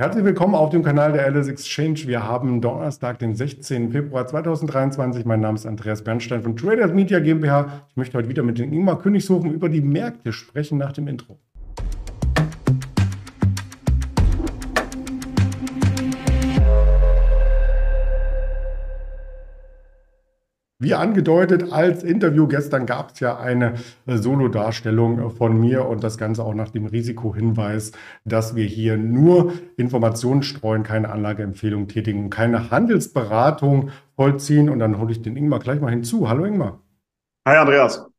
Herzlich willkommen auf dem Kanal der Alice Exchange. Wir haben Donnerstag, den 16. Februar 2023. Mein Name ist Andreas Bernstein von Traders Media GmbH. Ich möchte heute wieder mit dem Ingmar Königshofen über die Märkte sprechen nach dem Intro. Wie angedeutet, als Interview gestern gab es ja eine äh, Solo-Darstellung äh, von mir und das Ganze auch nach dem Risikohinweis, dass wir hier nur Informationen streuen, keine Anlageempfehlung tätigen, keine Handelsberatung vollziehen. Und dann hole ich den Ingmar gleich mal hinzu. Hallo Ingmar. Hi Andreas.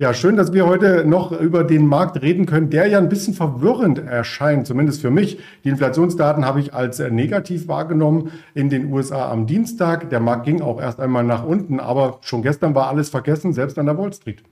Ja, schön, dass wir heute noch über den Markt reden können, der ja ein bisschen verwirrend erscheint, zumindest für mich. Die Inflationsdaten habe ich als äh, negativ wahrgenommen in den USA am Dienstag. Der Markt ging auch erst einmal nach unten, aber schon gestern war alles vergessen, selbst an der Wall Street.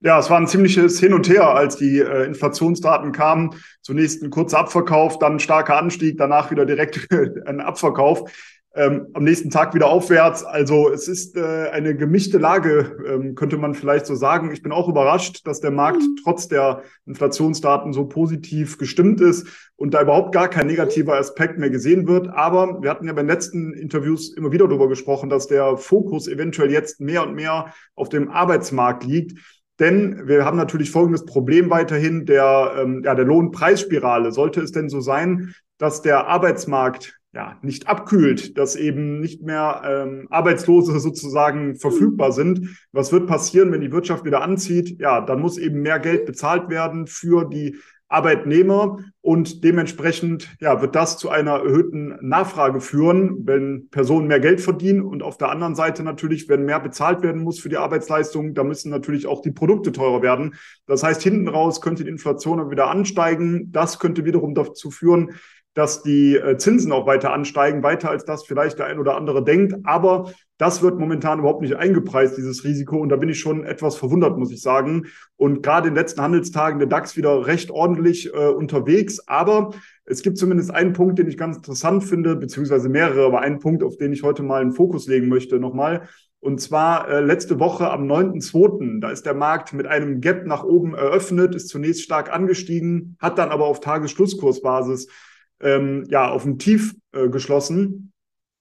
Ja, es war ein ziemliches Hin und Her, als die äh, Inflationsdaten kamen. Zunächst ein kurzer Abverkauf, dann ein starker Anstieg, danach wieder direkt ein Abverkauf ähm, am nächsten Tag wieder aufwärts. Also es ist äh, eine gemischte Lage, ähm, könnte man vielleicht so sagen. Ich bin auch überrascht, dass der Markt mhm. trotz der Inflationsdaten so positiv gestimmt ist und da überhaupt gar kein negativer Aspekt mehr gesehen wird. Aber wir hatten ja bei den letzten Interviews immer wieder darüber gesprochen, dass der Fokus eventuell jetzt mehr und mehr auf dem Arbeitsmarkt liegt. Denn wir haben natürlich folgendes Problem weiterhin der, ähm, ja, der Lohnpreisspirale. Sollte es denn so sein, dass der Arbeitsmarkt ja, nicht abkühlt, dass eben nicht mehr ähm, Arbeitslose sozusagen verfügbar sind. Was wird passieren, wenn die Wirtschaft wieder anzieht? Ja, dann muss eben mehr Geld bezahlt werden für die Arbeitnehmer und dementsprechend ja, wird das zu einer erhöhten Nachfrage führen, wenn Personen mehr Geld verdienen und auf der anderen Seite natürlich, wenn mehr bezahlt werden muss für die Arbeitsleistung, da müssen natürlich auch die Produkte teurer werden. Das heißt, hinten raus könnte die Inflation wieder ansteigen. Das könnte wiederum dazu führen, dass die äh, Zinsen auch weiter ansteigen, weiter als das vielleicht der ein oder andere denkt. Aber das wird momentan überhaupt nicht eingepreist, dieses Risiko. Und da bin ich schon etwas verwundert, muss ich sagen. Und gerade in den letzten Handelstagen der DAX wieder recht ordentlich äh, unterwegs. Aber es gibt zumindest einen Punkt, den ich ganz interessant finde, beziehungsweise mehrere, aber einen Punkt, auf den ich heute mal einen Fokus legen möchte nochmal. Und zwar äh, letzte Woche am 9.2. Da ist der Markt mit einem Gap nach oben eröffnet, ist zunächst stark angestiegen, hat dann aber auf Tagesschlusskursbasis ähm, ja, auf dem Tief äh, geschlossen.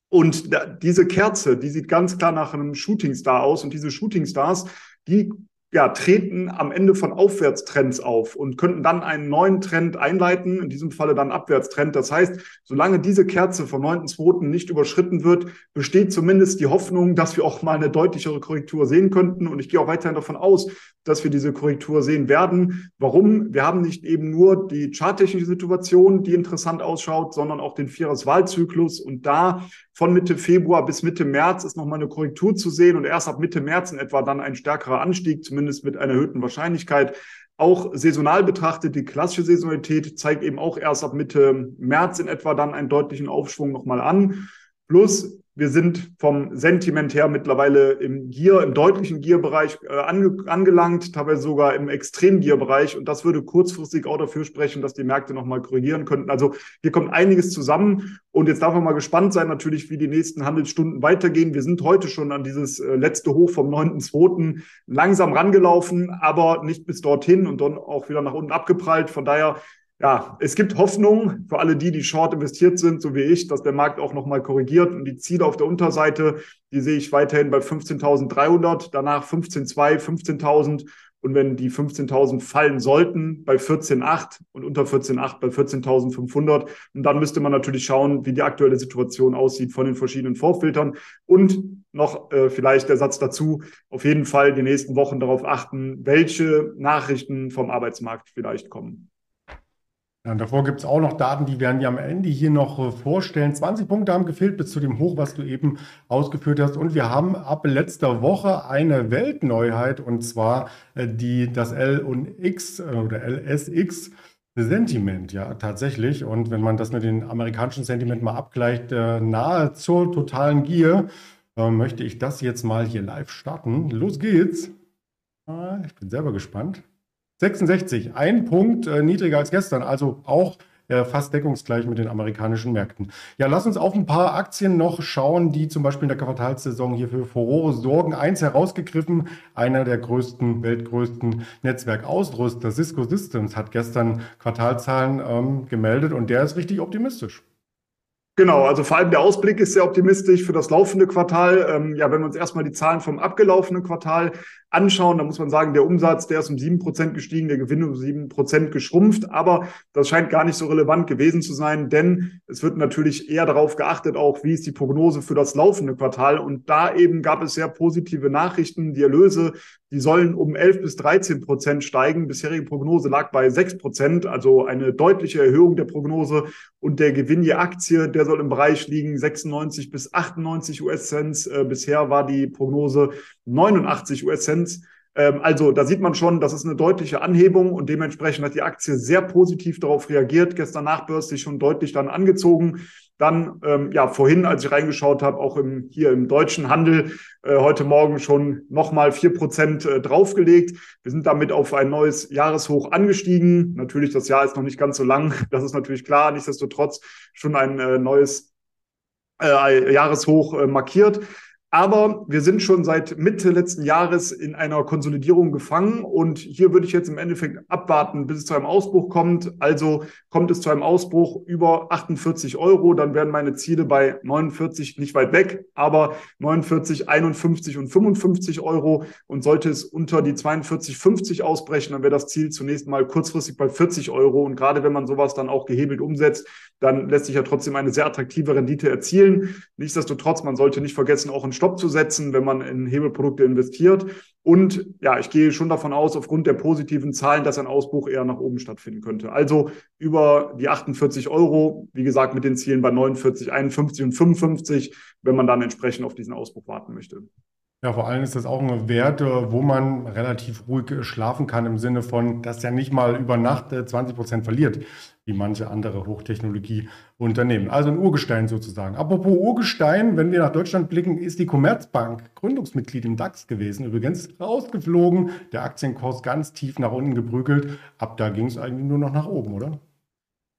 Und da, diese Kerze, die sieht ganz klar nach einem Shootingstar aus. Und diese Shootingstars, die ja, treten am Ende von Aufwärtstrends auf und könnten dann einen neuen Trend einleiten, in diesem Falle dann Abwärtstrend. Das heißt, solange diese Kerze vom 9.2. nicht überschritten wird, besteht zumindest die Hoffnung, dass wir auch mal eine deutlichere Korrektur sehen könnten. Und ich gehe auch weiterhin davon aus, dass wir diese Korrektur sehen werden. Warum? Wir haben nicht eben nur die charttechnische Situation, die interessant ausschaut, sondern auch den Vieres-Wahlzyklus. Und da von Mitte Februar bis Mitte März ist nochmal eine Korrektur zu sehen und erst ab Mitte März in etwa dann ein stärkerer Anstieg, zumindest mit einer erhöhten Wahrscheinlichkeit. Auch saisonal betrachtet, die klassische Saisonalität zeigt eben auch erst ab Mitte März in etwa dann einen deutlichen Aufschwung nochmal an. Plus wir sind vom Sentiment her mittlerweile im Gier, im deutlichen Gier-Bereich äh, ange angelangt, teilweise sogar im extremen Gier-Bereich. Und das würde kurzfristig auch dafür sprechen, dass die Märkte nochmal korrigieren könnten. Also hier kommt einiges zusammen. Und jetzt darf man mal gespannt sein, natürlich, wie die nächsten Handelsstunden weitergehen. Wir sind heute schon an dieses äh, letzte Hoch vom 9.2. langsam rangelaufen, aber nicht bis dorthin und dann auch wieder nach unten abgeprallt. Von daher ja, es gibt Hoffnung für alle die, die short investiert sind, so wie ich, dass der Markt auch nochmal korrigiert. Und die Ziele auf der Unterseite, die sehe ich weiterhin bei 15.300, danach 15.2, 15.000. Und wenn die 15.000 fallen sollten, bei 14.8 und unter 14.8 bei 14.500. Und dann müsste man natürlich schauen, wie die aktuelle Situation aussieht von den verschiedenen Vorfiltern. Und noch äh, vielleicht der Satz dazu, auf jeden Fall die nächsten Wochen darauf achten, welche Nachrichten vom Arbeitsmarkt vielleicht kommen. Ja, davor gibt es auch noch Daten, die werden wir am Ende hier noch äh, vorstellen. 20 Punkte haben gefehlt bis zu dem Hoch, was du eben ausgeführt hast. Und wir haben ab letzter Woche eine Weltneuheit und zwar äh, die, das L und X äh, oder LSX. Sentiment, ja, tatsächlich. Und wenn man das mit dem amerikanischen Sentiment mal abgleicht, nahe zur totalen Gier, möchte ich das jetzt mal hier live starten. Los geht's. Ah, ich bin selber gespannt. 66, ein Punkt äh, niedriger als gestern, also auch äh, fast deckungsgleich mit den amerikanischen Märkten. Ja, lass uns auf ein paar Aktien noch schauen, die zum Beispiel in der Quartalssaison hier für Furore sorgen. Eins herausgegriffen, einer der größten, weltgrößten Netzwerkausrüster, Cisco Systems, hat gestern Quartalzahlen ähm, gemeldet und der ist richtig optimistisch. Genau, also vor allem der Ausblick ist sehr optimistisch für das laufende Quartal. Ähm, ja, wenn wir uns erstmal die Zahlen vom abgelaufenen Quartal anschauen, dann muss man sagen, der Umsatz, der ist um sieben Prozent gestiegen, der Gewinn um sieben Prozent geschrumpft. Aber das scheint gar nicht so relevant gewesen zu sein, denn es wird natürlich eher darauf geachtet, auch wie ist die Prognose für das laufende Quartal. Und da eben gab es sehr positive Nachrichten. Die Erlöse, die sollen um 11 bis 13 Prozent steigen. Bisherige Prognose lag bei 6 Prozent, also eine deutliche Erhöhung der Prognose. Und der Gewinn je Aktie, der soll im Bereich liegen 96 bis 98 US-Cent. Äh, bisher war die Prognose 89 US-Cent. Ähm, also da sieht man schon, das ist eine deutliche Anhebung und dementsprechend hat die Aktie sehr positiv darauf reagiert. Gestern nachbörslich schon deutlich dann angezogen. Dann, ähm, ja, vorhin, als ich reingeschaut habe, auch im, hier im deutschen Handel, äh, heute Morgen schon nochmal vier Prozent äh, draufgelegt. Wir sind damit auf ein neues Jahreshoch angestiegen. Natürlich, das Jahr ist noch nicht ganz so lang. Das ist natürlich klar. Nichtsdestotrotz schon ein äh, neues äh, Jahreshoch äh, markiert. Aber wir sind schon seit Mitte letzten Jahres in einer Konsolidierung gefangen und hier würde ich jetzt im Endeffekt abwarten, bis es zu einem Ausbruch kommt. Also kommt es zu einem Ausbruch über 48 Euro, dann wären meine Ziele bei 49 nicht weit weg, aber 49, 51 und 55 Euro. Und sollte es unter die 42,50 ausbrechen, dann wäre das Ziel zunächst mal kurzfristig bei 40 Euro. Und gerade wenn man sowas dann auch gehebelt umsetzt, dann lässt sich ja trotzdem eine sehr attraktive Rendite erzielen. Nichtsdestotrotz, man sollte nicht vergessen, auch einen Stopp zu setzen, wenn man in Hebelprodukte investiert. Und ja, ich gehe schon davon aus, aufgrund der positiven Zahlen, dass ein Ausbruch eher nach oben stattfinden könnte. Also über die 48 Euro, wie gesagt, mit den Zielen bei 49, 51 und 55, wenn man dann entsprechend auf diesen Ausbruch warten möchte. Ja, vor allem ist das auch ein Wert, wo man relativ ruhig schlafen kann, im Sinne von, dass ja nicht mal über Nacht 20 Prozent verliert, wie manche andere Hochtechnologieunternehmen. Also ein Urgestein sozusagen. Apropos Urgestein, wenn wir nach Deutschland blicken, ist die Commerzbank Gründungsmitglied im DAX gewesen. Übrigens rausgeflogen, der Aktienkurs ganz tief nach unten gebrückelt. Ab da ging es eigentlich nur noch nach oben, oder?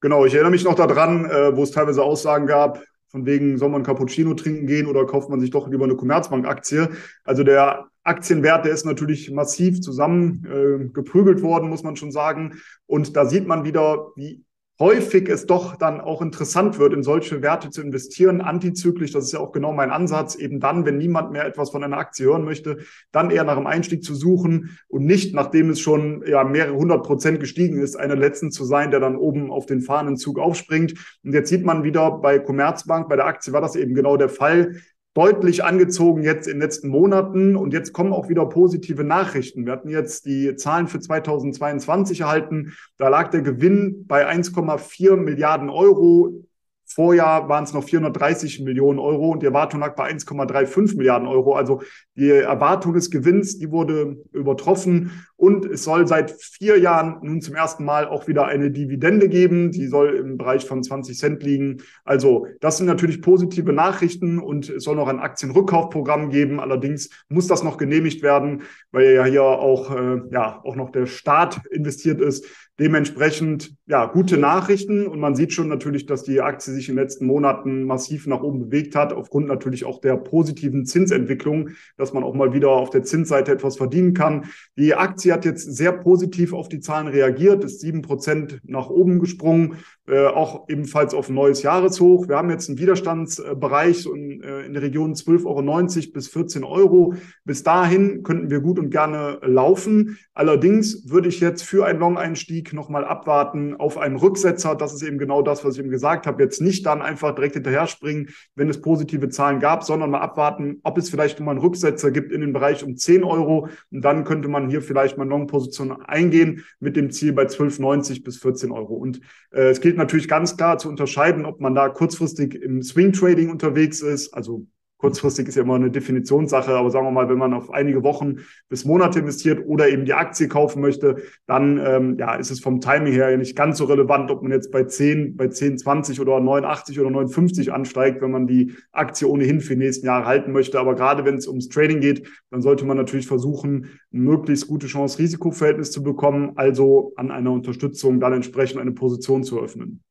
Genau, ich erinnere mich noch daran, äh, wo es teilweise Aussagen gab, von wegen, soll man Cappuccino trinken gehen oder kauft man sich doch lieber eine Commerzbank-Aktie? Also der Aktienwert, der ist natürlich massiv zusammengeprügelt äh, worden, muss man schon sagen. Und da sieht man wieder, wie häufig es doch dann auch interessant wird, in solche Werte zu investieren, antizyklisch, das ist ja auch genau mein Ansatz, eben dann, wenn niemand mehr etwas von einer Aktie hören möchte, dann eher nach einem Einstieg zu suchen und nicht, nachdem es schon ja mehrere hundert Prozent gestiegen ist, einer letzten zu sein, der dann oben auf den Fahnenzug aufspringt. Und jetzt sieht man wieder bei Commerzbank, bei der Aktie war das eben genau der Fall deutlich angezogen jetzt in den letzten Monaten und jetzt kommen auch wieder positive Nachrichten. Wir hatten jetzt die Zahlen für 2022 erhalten. Da lag der Gewinn bei 1,4 Milliarden Euro. Vorjahr waren es noch 430 Millionen Euro und die Erwartung lag bei 1,35 Milliarden Euro. Also die Erwartung des Gewinns, die wurde übertroffen und es soll seit vier Jahren nun zum ersten Mal auch wieder eine Dividende geben. Die soll im Bereich von 20 Cent liegen. Also das sind natürlich positive Nachrichten und es soll noch ein Aktienrückkaufprogramm geben. Allerdings muss das noch genehmigt werden, weil ja hier auch, äh, ja, auch noch der Staat investiert ist. Dementsprechend, ja, gute Nachrichten. Und man sieht schon natürlich, dass die Aktie sich in den letzten Monaten massiv nach oben bewegt hat, aufgrund natürlich auch der positiven Zinsentwicklung, dass man auch mal wieder auf der Zinsseite etwas verdienen kann. Die Aktie hat jetzt sehr positiv auf die Zahlen reagiert, ist sieben Prozent nach oben gesprungen, äh, auch ebenfalls auf ein neues Jahreshoch. Wir haben jetzt einen Widerstandsbereich in, äh, in der Region 12,90 Euro bis 14 Euro. Bis dahin könnten wir gut und gerne laufen. Allerdings würde ich jetzt für einen Long-Einstieg nochmal abwarten auf einen Rücksetzer. Das ist eben genau das, was ich eben gesagt habe. Jetzt nicht dann einfach direkt hinterher springen, wenn es positive Zahlen gab, sondern mal abwarten, ob es vielleicht nochmal einen Rücksetzer gibt in den Bereich um 10 Euro. Und dann könnte man hier vielleicht mal Long-Position eingehen mit dem Ziel bei 12,90 bis 14 Euro. Und äh, es gilt natürlich ganz klar zu unterscheiden, ob man da kurzfristig im Swing-Trading unterwegs ist, also Kurzfristig ist ja immer eine Definitionssache, aber sagen wir mal, wenn man auf einige Wochen bis Monate investiert oder eben die Aktie kaufen möchte, dann ähm, ja, ist es vom Timing her ja nicht ganz so relevant, ob man jetzt bei 10, bei 10, 20 oder 89 oder 59 ansteigt, wenn man die Aktie ohnehin für die nächsten Jahre halten möchte. Aber gerade wenn es ums Trading geht, dann sollte man natürlich versuchen, ein möglichst gute Chance-Risikoverhältnis zu bekommen, also an einer Unterstützung dann entsprechend eine Position zu öffnen.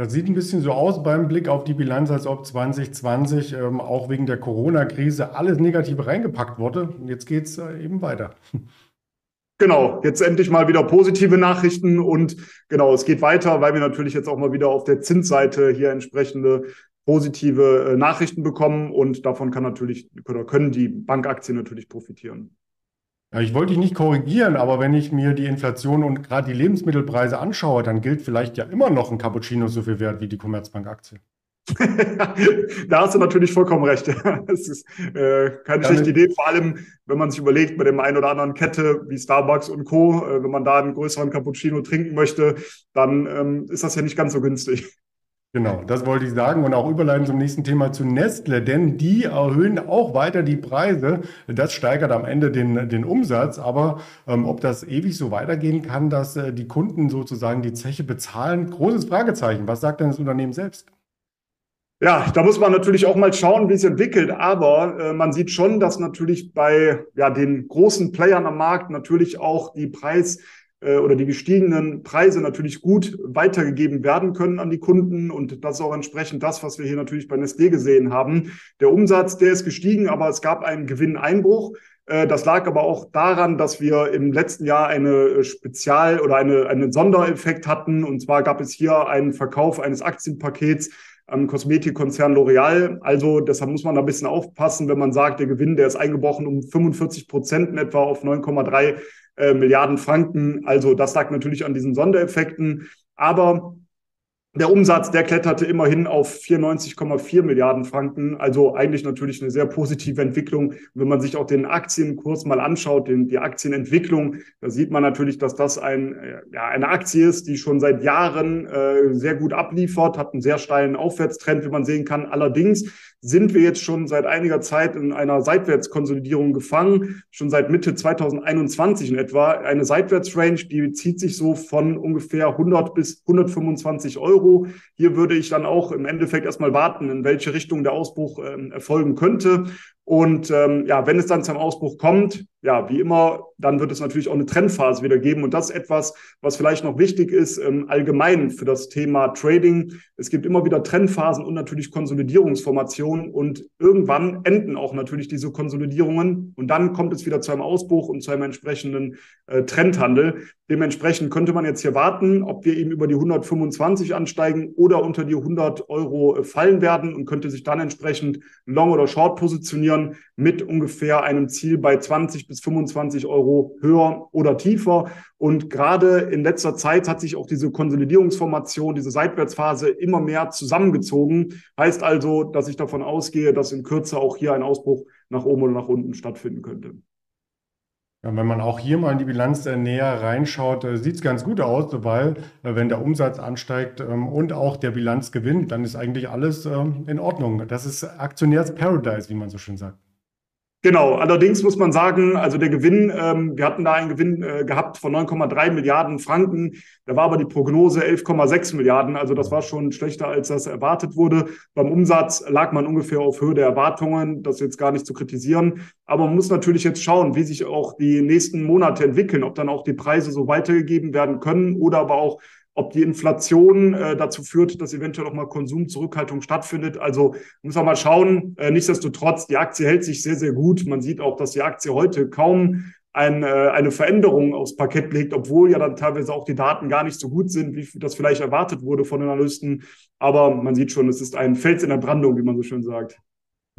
Das sieht ein bisschen so aus beim Blick auf die Bilanz, als ob 2020 ähm, auch wegen der Corona-Krise alles Negative reingepackt wurde. Und jetzt geht es äh, eben weiter. Genau, jetzt endlich mal wieder positive Nachrichten und genau, es geht weiter, weil wir natürlich jetzt auch mal wieder auf der Zinsseite hier entsprechende positive äh, Nachrichten bekommen und davon kann natürlich können die Bankaktien natürlich profitieren. Ja, ich wollte dich nicht korrigieren, aber wenn ich mir die Inflation und gerade die Lebensmittelpreise anschaue, dann gilt vielleicht ja immer noch ein Cappuccino so viel wert wie die Commerzbank-Aktie. da hast du natürlich vollkommen recht. Das ist äh, keine schlechte Idee, vor allem wenn man sich überlegt, bei dem einen oder anderen Kette wie Starbucks und Co., äh, wenn man da einen größeren Cappuccino trinken möchte, dann ähm, ist das ja nicht ganz so günstig. Genau, das wollte ich sagen und auch überleiten zum nächsten Thema zu Nestle, denn die erhöhen auch weiter die Preise. Das steigert am Ende den, den Umsatz, aber ähm, ob das ewig so weitergehen kann, dass äh, die Kunden sozusagen die Zeche bezahlen, großes Fragezeichen. Was sagt denn das Unternehmen selbst? Ja, da muss man natürlich auch mal schauen, wie es entwickelt. Aber äh, man sieht schon, dass natürlich bei ja, den großen Playern am Markt natürlich auch die Preis oder die gestiegenen Preise natürlich gut weitergegeben werden können an die Kunden. Und das ist auch entsprechend das, was wir hier natürlich bei Nestlé gesehen haben. Der Umsatz, der ist gestiegen, aber es gab einen Gewinneinbruch. Äh, das lag aber auch daran, dass wir im letzten Jahr eine äh, Spezial- oder eine, einen Sondereffekt hatten. Und zwar gab es hier einen Verkauf eines Aktienpakets am Kosmetikkonzern L'Oreal. Also deshalb muss man da ein bisschen aufpassen, wenn man sagt, der Gewinn, der ist eingebrochen um 45 Prozent in etwa auf 9,3 äh, Milliarden Franken. Also das lag natürlich an diesen Sondereffekten. Aber der Umsatz, der kletterte immerhin auf 94,4 Milliarden Franken. Also eigentlich natürlich eine sehr positive Entwicklung. wenn man sich auch den Aktienkurs mal anschaut, den, die Aktienentwicklung, da sieht man natürlich, dass das ein, äh, ja, eine Aktie ist, die schon seit Jahren äh, sehr gut abliefert, hat einen sehr steilen Aufwärtstrend, wie man sehen kann. Allerdings sind wir jetzt schon seit einiger Zeit in einer Seitwärtskonsolidierung gefangen, schon seit Mitte 2021 in etwa. Eine Seitwärtsrange, die zieht sich so von ungefähr 100 bis 125 Euro. Hier würde ich dann auch im Endeffekt erstmal warten, in welche Richtung der Ausbruch äh, erfolgen könnte. Und ähm, ja, wenn es dann zum Ausbruch kommt, ja, wie immer, dann wird es natürlich auch eine Trendphase wieder geben. Und das ist etwas, was vielleicht noch wichtig ist, ähm, allgemein für das Thema Trading. Es gibt immer wieder Trendphasen und natürlich Konsolidierungsformationen. Und irgendwann enden auch natürlich diese Konsolidierungen. Und dann kommt es wieder zu einem Ausbruch und zu einem entsprechenden äh, Trendhandel. Dementsprechend könnte man jetzt hier warten, ob wir eben über die 125 ansteigen oder unter die 100 Euro äh, fallen werden und könnte sich dann entsprechend long oder short positionieren Investieren mit ungefähr einem Ziel bei 20 bis 25 Euro höher oder tiefer. Und gerade in letzter Zeit hat sich auch diese Konsolidierungsformation, diese Seitwärtsphase immer mehr zusammengezogen. Heißt also, dass ich davon ausgehe, dass in Kürze auch hier ein Ausbruch nach oben oder nach unten stattfinden könnte. Ja, wenn man auch hier mal in die Bilanz äh, näher reinschaut, äh, sieht es ganz gut aus, weil äh, wenn der Umsatz ansteigt ähm, und auch der Bilanz gewinnt, dann ist eigentlich alles ähm, in Ordnung. Das ist Aktionärs-Paradise, wie man so schön sagt. Genau, allerdings muss man sagen, also der Gewinn, ähm, wir hatten da einen Gewinn äh, gehabt von 9,3 Milliarden Franken, da war aber die Prognose 11,6 Milliarden, also das war schon schlechter, als das erwartet wurde. Beim Umsatz lag man ungefähr auf Höhe der Erwartungen, das jetzt gar nicht zu kritisieren, aber man muss natürlich jetzt schauen, wie sich auch die nächsten Monate entwickeln, ob dann auch die Preise so weitergegeben werden können oder aber auch ob die Inflation äh, dazu führt, dass eventuell auch mal Konsumzurückhaltung stattfindet. Also muss man mal schauen. Äh, nichtsdestotrotz, die Aktie hält sich sehr, sehr gut. Man sieht auch, dass die Aktie heute kaum ein, äh, eine Veränderung aufs Parkett legt, obwohl ja dann teilweise auch die Daten gar nicht so gut sind, wie das vielleicht erwartet wurde von den Analysten. Aber man sieht schon, es ist ein Fels in der Brandung, wie man so schön sagt.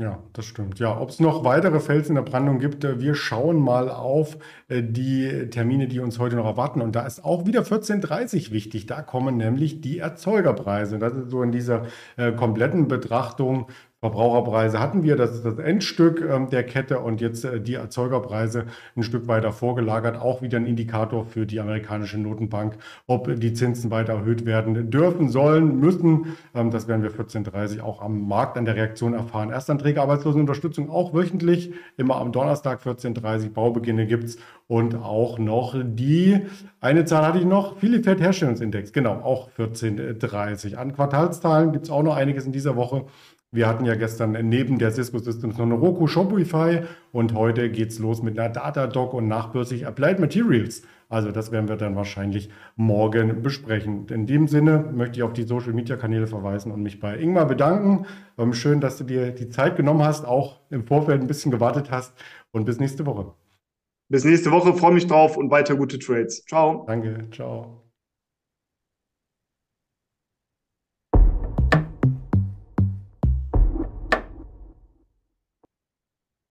Ja, das stimmt. Ja, ob es noch weitere Felsen in der Brandung gibt, äh, wir schauen mal auf äh, die Termine, die uns heute noch erwarten. Und da ist auch wieder 14.30 wichtig. Da kommen nämlich die Erzeugerpreise. Das ist so in dieser äh, kompletten Betrachtung Verbraucherpreise hatten wir, das ist das Endstück ähm, der Kette und jetzt äh, die Erzeugerpreise ein Stück weiter vorgelagert, auch wieder ein Indikator für die amerikanische Notenbank, ob die Zinsen weiter erhöht werden dürfen, sollen, müssen. Ähm, das werden wir 14.30 auch am Markt an der Reaktion erfahren. Erstanträge Arbeitslosenunterstützung auch wöchentlich, immer am Donnerstag 14.30 Baubeginne gibt es und auch noch die, eine Zahl hatte ich noch, Philifed Herstellungsindex, genau, auch 14.30 An Quartalszahlen gibt es auch noch einiges in dieser Woche. Wir hatten ja gestern neben der Cisco Systems noch eine Roku Shopify und heute geht's los mit einer Datadog und nachbörslich Applied Materials. Also das werden wir dann wahrscheinlich morgen besprechen. In dem Sinne möchte ich auf die Social Media Kanäle verweisen und mich bei Ingmar bedanken. Ähm, schön, dass du dir die Zeit genommen hast, auch im Vorfeld ein bisschen gewartet hast und bis nächste Woche. Bis nächste Woche, freue mich drauf und weiter gute Trades. Ciao. Danke, ciao.